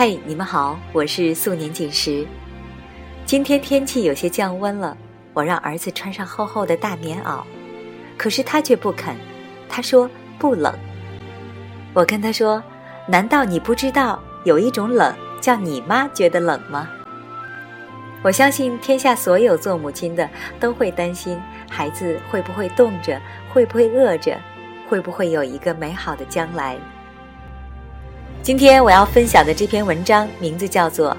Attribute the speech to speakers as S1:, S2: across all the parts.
S1: 嘿，你们好，我是素年锦时。今天天气有些降温了，我让儿子穿上厚厚的大棉袄，可是他却不肯。他说不冷。我跟他说：“难道你不知道有一种冷叫你妈觉得冷吗？”我相信天下所有做母亲的都会担心孩子会不会冻着，会不会饿着，会不会有一个美好的将来。今天我要分享的这篇文章名字叫做《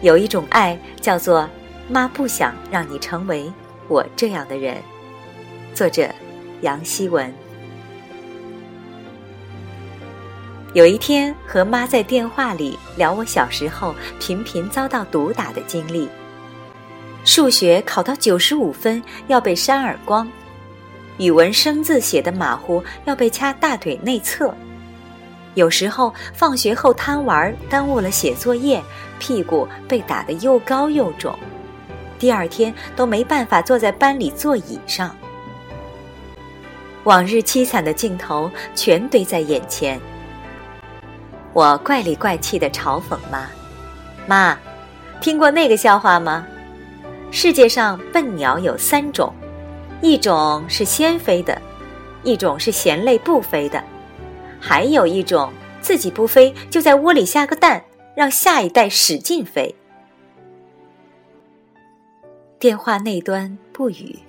S1: 有一种爱叫做妈不想让你成为我这样的人》，作者杨希文。有一天和妈在电话里聊我小时候频频遭到毒打的经历。数学考到九十五分要被扇耳光，语文生字写的马虎要被掐大腿内侧，有时候放学后贪玩耽误了写作业，屁股被打得又高又肿，第二天都没办法坐在班里座椅上。往日凄惨的镜头全堆在眼前，我怪里怪气的嘲讽妈：“妈，听过那个笑话吗？”世界上笨鸟有三种，一种是先飞的，一种是嫌累不飞的，还有一种自己不飞就在窝里下个蛋，让下一代使劲飞。电话那端不语，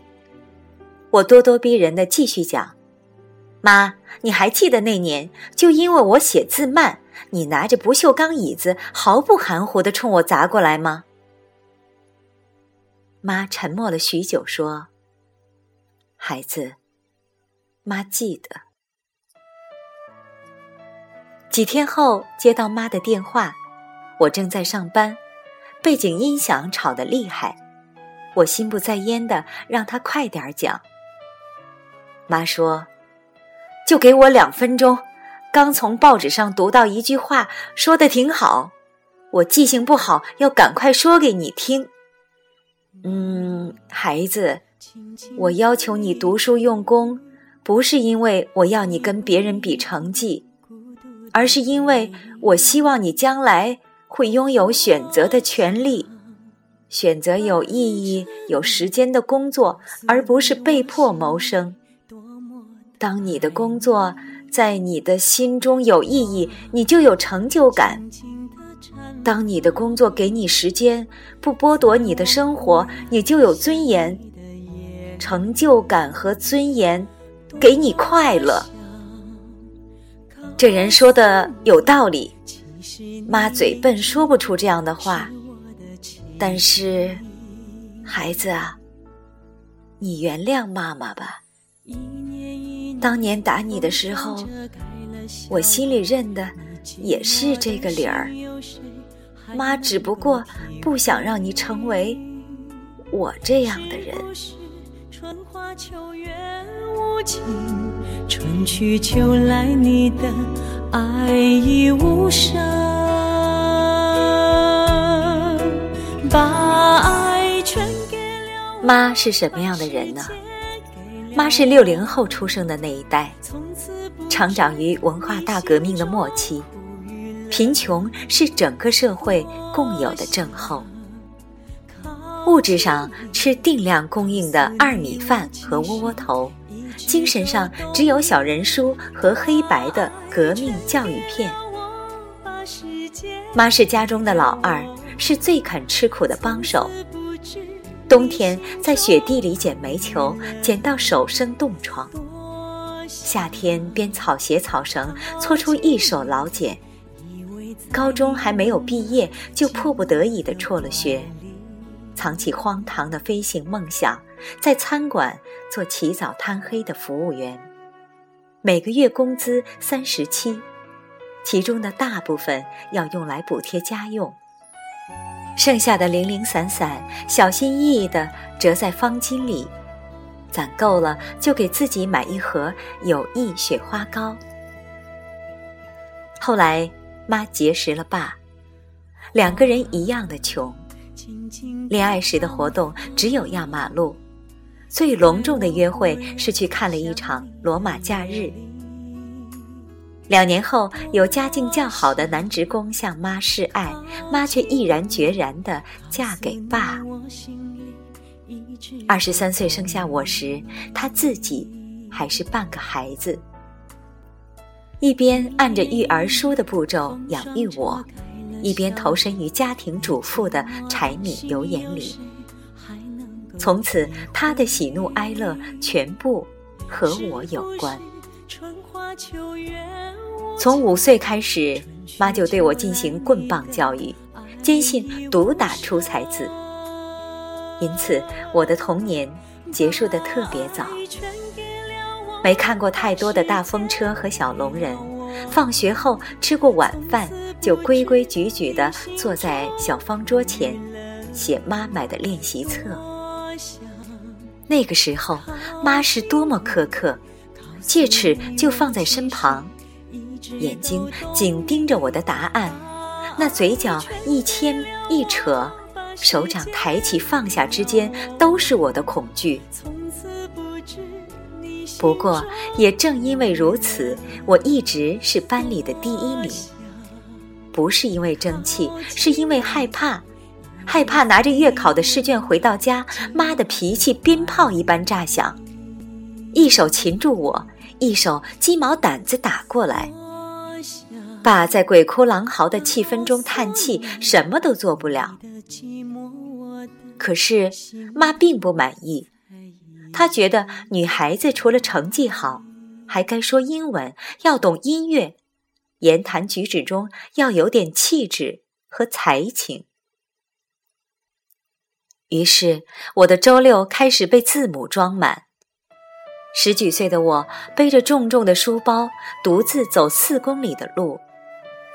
S1: 我咄咄逼人的继续讲：“妈，你还记得那年，就因为我写字慢，你拿着不锈钢椅子毫不含糊的冲我砸过来吗？”妈沉默了许久，说：“孩子，妈记得。”几天后接到妈的电话，我正在上班，背景音响吵得厉害，我心不在焉的让她快点讲。妈说：“就给我两分钟，刚从报纸上读到一句话，说的挺好，我记性不好，要赶快说给你听。”嗯，孩子，我要求你读书用功，不是因为我要你跟别人比成绩，而是因为我希望你将来会拥有选择的权利，选择有意义、有时间的工作，而不是被迫谋生。当你的工作在你的心中有意义，你就有成就感。当你的工作给你时间，不剥夺你的生活，你就有尊严、成就感和尊严，给你快乐。这人说的有道理，妈嘴笨说不出这样的话，但是，孩子啊，你原谅妈妈吧。当年打你的时候，我心里认的也是这个理儿。妈只不过不想让你成为我这样的人。春花秋月无情，春去秋来，你的爱已无声。把爱全给了妈是什么样的人呢？妈是六零后出生的那一代，成长于文化大革命的末期。贫穷是整个社会共有的症候。物质上吃定量供应的二米饭和窝窝头，精神上只有小人书和黑白的革命教育片。妈是家中的老二，是最肯吃苦的帮手。冬天在雪地里捡煤球，捡到手生冻疮；夏天编草鞋草绳，搓出一手老茧。高中还没有毕业，就迫不得已的辍了学，藏起荒唐的飞行梦想，在餐馆做起早贪黑的服务员，每个月工资三十七，其中的大部分要用来补贴家用，剩下的零零散散，小心翼翼的折在方巾里，攒够了就给自己买一盒友谊雪花膏。后来。妈结识了爸，两个人一样的穷。恋爱时的活动只有压马路，最隆重的约会是去看了一场《罗马假日》。两年后，有家境较好的男职工向妈示爱，妈却毅然决然地嫁给爸。二十三岁生下我时，他自己还是半个孩子，一边按着育儿书的步骤养育我，一边投身于家庭主妇的柴米油盐里。从此，他的喜怒哀乐全部和我有关。从五岁开始，妈就对我进行棍棒教育，坚信毒打出才子。因此，我的童年结束的特别早。没看过太多的大风车和小龙人，放学后吃过晚饭，就规规矩矩地坐在小方桌前，写妈买的练习册。那个时候，妈是多么苛刻，戒尺就放在身旁，眼睛紧盯着我的答案，那嘴角一牵一扯。手掌抬起放下之间，都是我的恐惧。不过，也正因为如此，我一直是班里的第一名。不是因为争气，是因为害怕，害怕拿着月考的试卷回到家，妈的脾气鞭炮一般炸响，一手擒住我，一手鸡毛掸子打过来。爸在鬼哭狼嚎的气氛中叹气，什么都做不了。可是妈并不满意，他觉得女孩子除了成绩好，还该说英文，要懂音乐，言谈举止中要有点气质和才情。于是我的周六开始被字母装满。十几岁的我背着重重的书包，独自走四公里的路。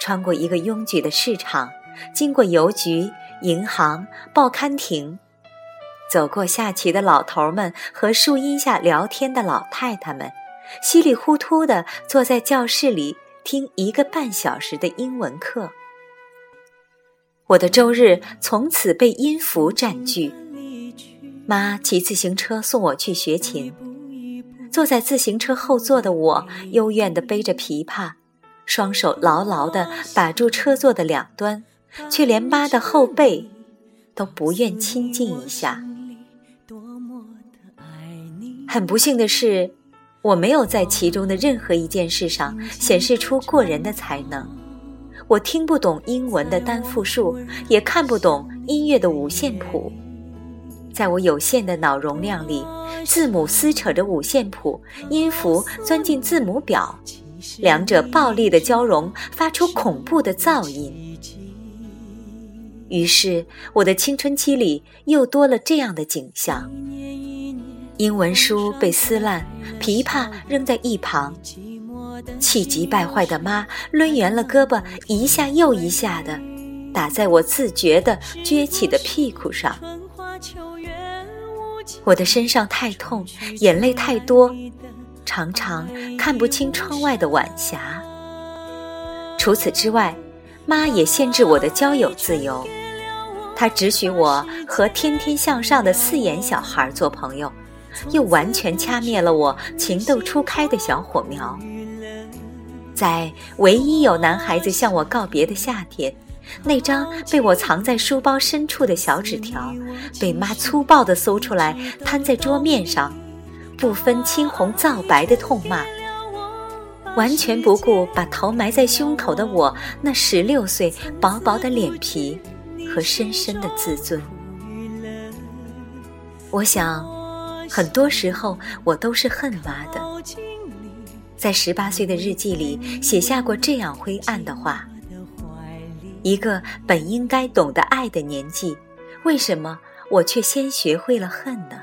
S1: 穿过一个拥挤的市场，经过邮局、银行、报刊亭，走过下棋的老头们和树荫下聊天的老太太们，稀里糊涂地坐在教室里听一个半小时的英文课。我的周日从此被音符占据。妈骑自行车送我去学琴，坐在自行车后座的我，幽怨地背着琵琶。双手牢牢地把住车座的两端，却连妈的后背都不愿亲近一下。很不幸的是，我没有在其中的任何一件事上显示出过人的才能。我听不懂英文的单复数，也看不懂音乐的五线谱。在我有限的脑容量里，字母撕扯着五线谱，音符钻进字母表。两者暴力的交融，发出恐怖的噪音。于是，我的青春期里又多了这样的景象：英文书被撕烂，琵琶扔在一旁，气急败坏的妈抡圆了胳膊，一下又一下的打在我自觉的撅起的屁股上。我的身上太痛，眼泪太多。常常看不清窗外的晚霞。除此之外，妈也限制我的交友自由，她只许我和天天向上的四眼小孩做朋友，又完全掐灭了我情窦初开的小火苗。在唯一有男孩子向我告别的夏天，那张被我藏在书包深处的小纸条，被妈粗暴地搜出来，摊在桌面上。不分青红皂白的痛骂，完全不顾把头埋在胸口的我那十六岁薄薄的脸皮和深深的自尊。我想，很多时候我都是恨妈的，在十八岁的日记里写下过这样灰暗的话：一个本应该懂得爱的年纪，为什么我却先学会了恨呢？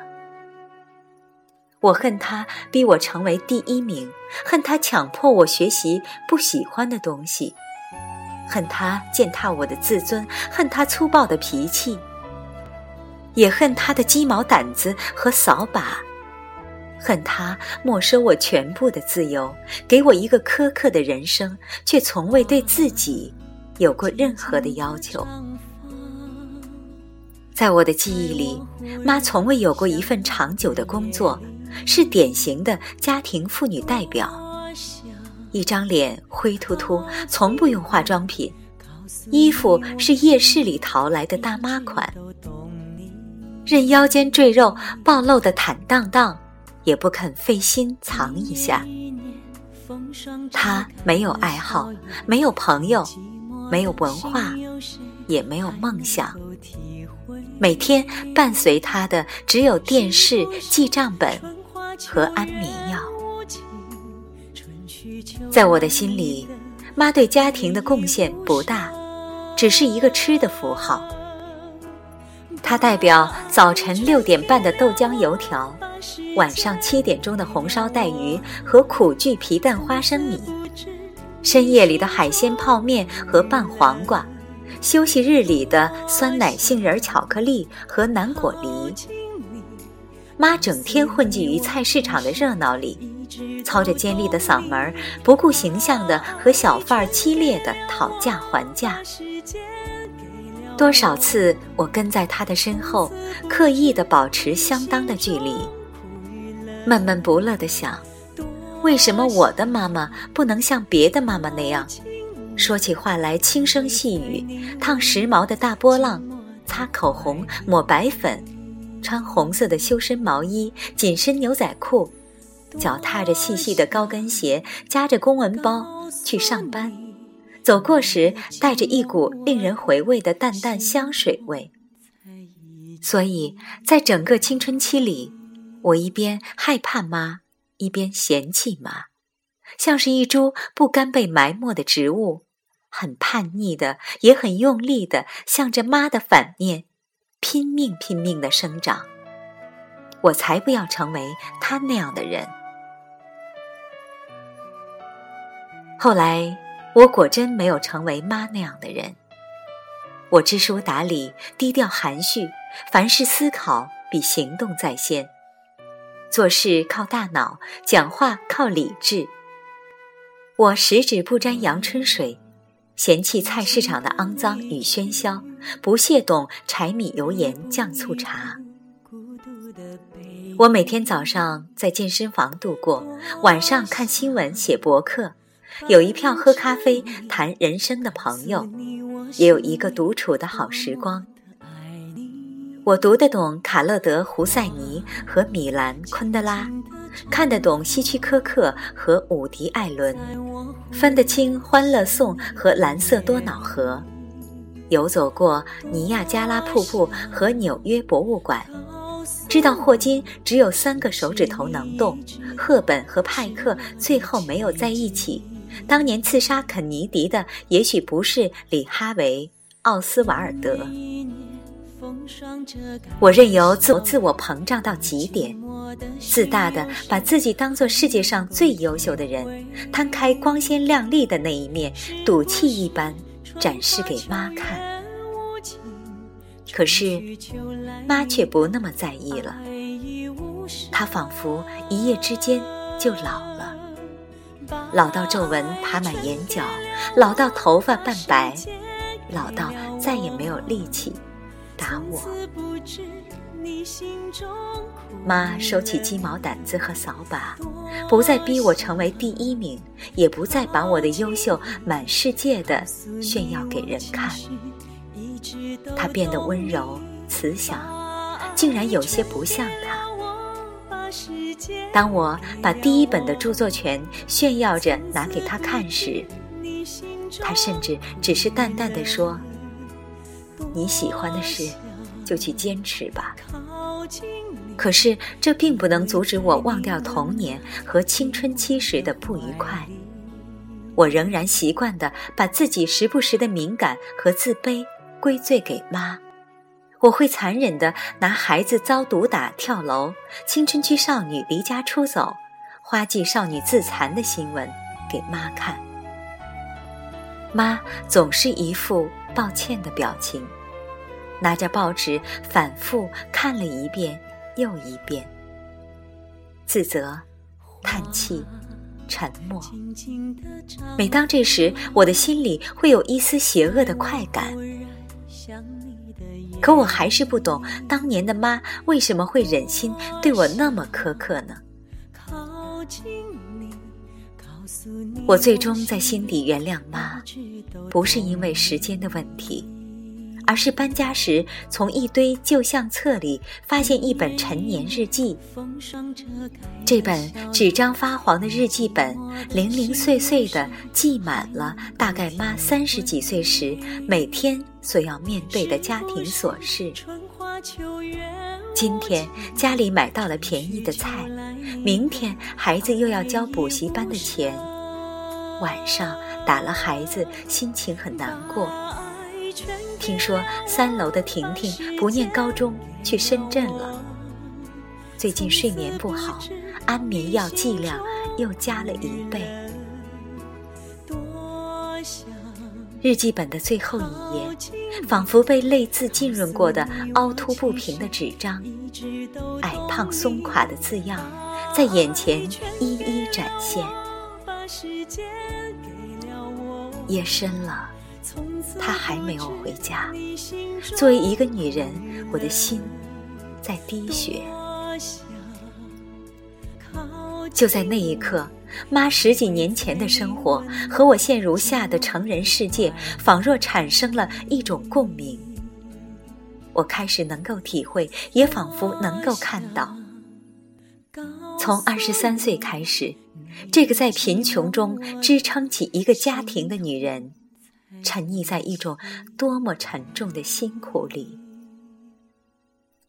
S1: 我恨他逼我成为第一名，恨他强迫我学习不喜欢的东西，恨他践踏我的自尊，恨他粗暴的脾气，也恨他的鸡毛掸子和扫把，恨他没收我全部的自由，给我一个苛刻的人生，却从未对自己有过任何的要求。在我的记忆里，妈从未有过一份长久的工作。是典型的家庭妇女代表，一张脸灰秃秃，从不用化妆品，衣服是夜市里淘来的大妈款，任腰间赘肉暴露的坦荡荡，也不肯费心藏一下。他没有爱好，没有朋友，没有文化，也没有梦想。每天伴随他的只有电视、记账本和安眠药。在我的心里，妈对家庭的贡献不大，只是一个吃的符号。它代表早晨六点半的豆浆油条，晚上七点钟的红烧带鱼和苦苣皮蛋花生米，深夜里的海鲜泡面和拌黄瓜。休息日里的酸奶杏仁巧克力和南果梨，妈整天混迹于菜市场的热闹里，操着尖利的嗓门，不顾形象的和小贩儿激烈的讨价还价。多少次我跟在他的身后，刻意的保持相当的距离，闷闷不乐的想：为什么我的妈妈不能像别的妈妈那样？说起话来轻声细语，烫时髦的大波浪，擦口红，抹白粉，穿红色的修身毛衣，紧身牛仔裤，脚踏着细细的高跟鞋，夹着公文包去上班，走过时带着一股令人回味的淡淡香水味。所以在整个青春期里，我一边害怕妈，一边嫌弃妈，像是一株不甘被埋没的植物。很叛逆的，也很用力的，向着妈的反面，拼命拼命的生长。我才不要成为他那样的人。后来，我果真没有成为妈那样的人。我知书达理，低调含蓄，凡事思考比行动在先，做事靠大脑，讲话靠理智。我十指不沾阳春水。嫌弃菜市场的肮脏与喧嚣，不屑懂柴米油盐酱醋茶。我每天早上在健身房度过，晚上看新闻写博客，有一票喝咖啡谈人生的朋友，也有一个独处的好时光。我读得懂卡勒德·胡塞尼和米兰·昆德拉。看得懂希区柯克和伍迪·艾伦，分得清《欢乐颂》和《蓝色多瑙河》，游走过尼亚加拉瀑布和纽约博物馆，知道霍金只有三个手指头能动，赫本和派克最后没有在一起，当年刺杀肯尼迪的也许不是李哈维、奥斯瓦尔德。我任由自自我膨胀到极点。自大的把自己当做世界上最优秀的人，摊开光鲜亮丽的那一面，赌气一般展示给妈看。可是，妈却不那么在意了。她仿佛一夜之间就老，老到皱纹爬满眼角，老到头发半白，老到再也没有力气打我。妈收起鸡毛掸子和扫把，不再逼我成为第一名，也不再把我的优秀满世界的炫耀给人看。她变得温柔慈祥，竟然有些不像她。当我把第一本的著作权炫耀着拿给他看时，他甚至只是淡淡的说：“你喜欢的事。”就去坚持吧。可是这并不能阻止我忘掉童年和青春期时的不愉快。我仍然习惯的把自己时不时的敏感和自卑归罪给妈。我会残忍的拿孩子遭毒打、跳楼、青春期少女离家出走、花季少女自残的新闻给妈看。妈总是一副抱歉的表情。拿着报纸反复看了一遍又一遍，自责、叹气、沉默。每当这时，我的心里会有一丝邪恶的快感。可我还是不懂，当年的妈为什么会忍心对我那么苛刻呢？我最终在心底原谅妈，不是因为时间的问题。而是搬家时从一堆旧相册里发现一本陈年日记，这本纸张发黄的日记本零零碎碎的记满了大概妈三十几岁时每天所要面对的家庭琐事。今天家里买到了便宜的菜，明天孩子又要交补习班的钱，晚上打了孩子，心情很难过。听说三楼的婷婷不念高中去深圳了，最近睡眠不好，安眠药剂量又加了一倍。日记本的最后一页，仿佛被泪渍浸润过的凹凸不平的纸张，矮胖松垮的字样，在眼前一一展现。夜深了。她还没有回家。作为一个女人，我的心在滴血。就在那一刻，妈十几年前的生活和我现如下的成人世界，仿若产生了一种共鸣。我开始能够体会，也仿佛能够看到。从二十三岁开始，这个在贫穷中支撑起一个家庭的女人。沉溺在一种多么沉重的辛苦里，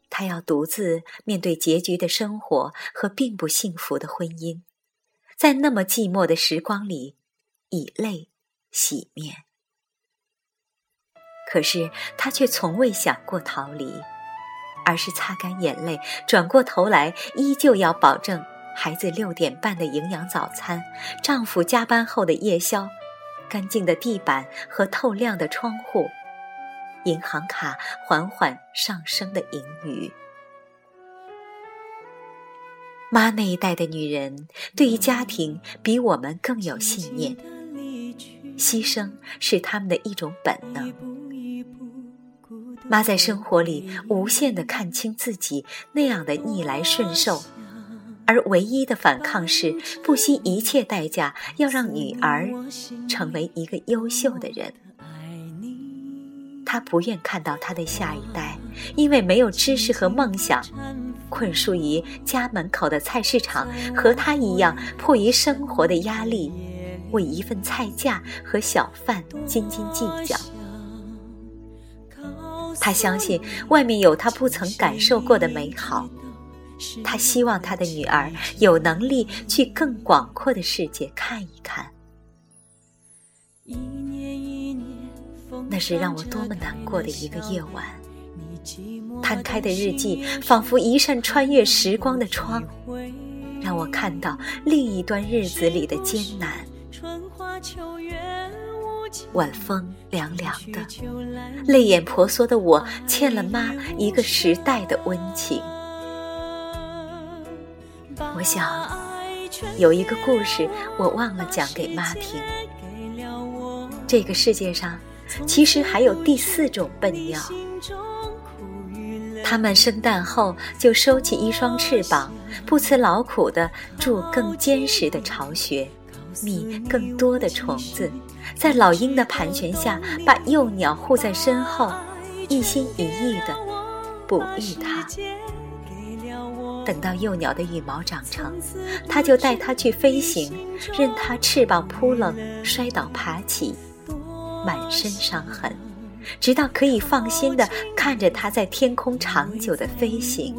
S1: 他要独自面对结局的生活和并不幸福的婚姻，在那么寂寞的时光里，以泪洗面。可是他却从未想过逃离，而是擦干眼泪，转过头来，依旧要保证孩子六点半的营养早餐，丈夫加班后的夜宵。干净的地板和透亮的窗户，银行卡缓缓上升的盈余。妈那一代的女人对于家庭比我们更有信念，牺牲是他们的一种本能。妈在生活里无限的看清自己那样的逆来顺受。而唯一的反抗是不惜一切代价要让女儿成为一个优秀的人。他不愿看到他的下一代因为没有知识和梦想，困束于家门口的菜市场，和他一样迫于生活的压力，为一份菜价和小贩斤斤计较。他相信外面有他不曾感受过的美好。他希望他的女儿有能力去更广阔的世界看一看。那是让我多么难过的一个夜晚。摊开的日记仿佛一扇穿越时光的窗，让我看到另一段日子里的艰难。晚风凉凉的，泪眼婆娑的我欠了妈一个时代的温情。我想，有一个故事我忘了讲给妈听。这个世界上，其实还有第四种笨鸟，它们生蛋后就收起一双翅膀，不辞劳苦地筑更坚实的巢穴，觅更多的虫子，在老鹰的盘旋下，把幼鸟护在身后，一心一意地哺育它。等到幼鸟的羽毛长成，他就带它去飞行，任它翅膀扑棱、摔倒、爬起，满身伤痕，直到可以放心的看着它在天空长久的飞行。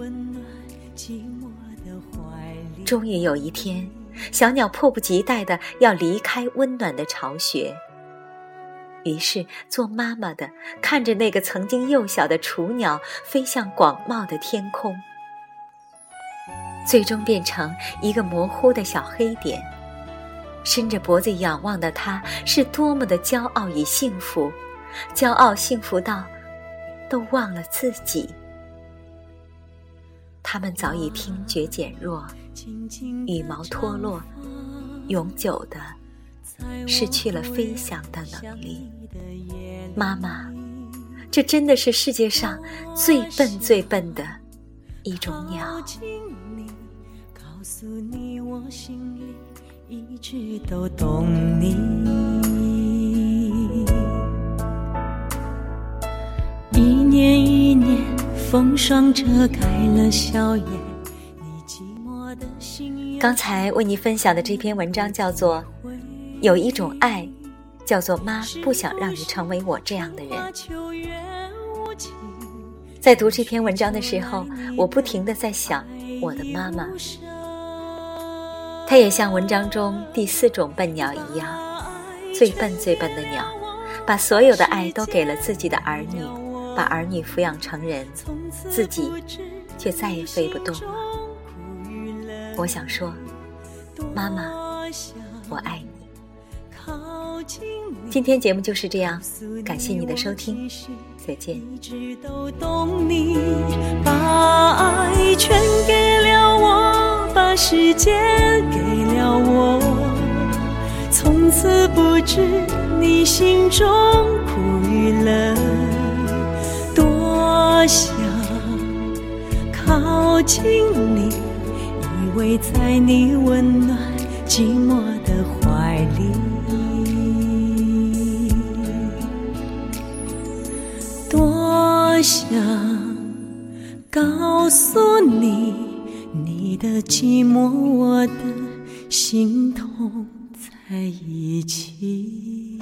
S1: 终于有一天，小鸟迫不及待的要离开温暖的巢穴，于是做妈妈的看着那个曾经幼小的雏鸟飞向广袤的天空。最终变成一个模糊的小黑点，伸着脖子仰望的他，是多么的骄傲与幸福，骄傲幸福到都忘了自己。他们早已听觉减弱，羽毛脱落，永久的失去了飞翔的能力。妈妈，这真的是世界上最笨最笨的一种鸟。告诉你我心里
S2: 一直都懂你。一年一年，风霜遮盖了笑颜。你寂寞的心
S1: 刚才为你分享的这篇文章叫做《有一种爱》，叫做妈不想让你成为我这样的人。在读这篇文章的时候，我不停的在想我的妈妈，她也像文章中第四种笨鸟一样，最笨最笨的鸟，把所有的爱都给了自己的儿女，把儿女抚养成人，自己却再也飞不动了。我想说，妈妈，我爱你。今天节目就是这样，感谢你的收听，再见。
S2: 一直都懂你，把爱全给了我，把时间给了我，从此不知你心中苦与乐，多想靠近你，依偎在你温暖寂寞的怀里。多想告诉你，的寂寞，我的心痛在一起。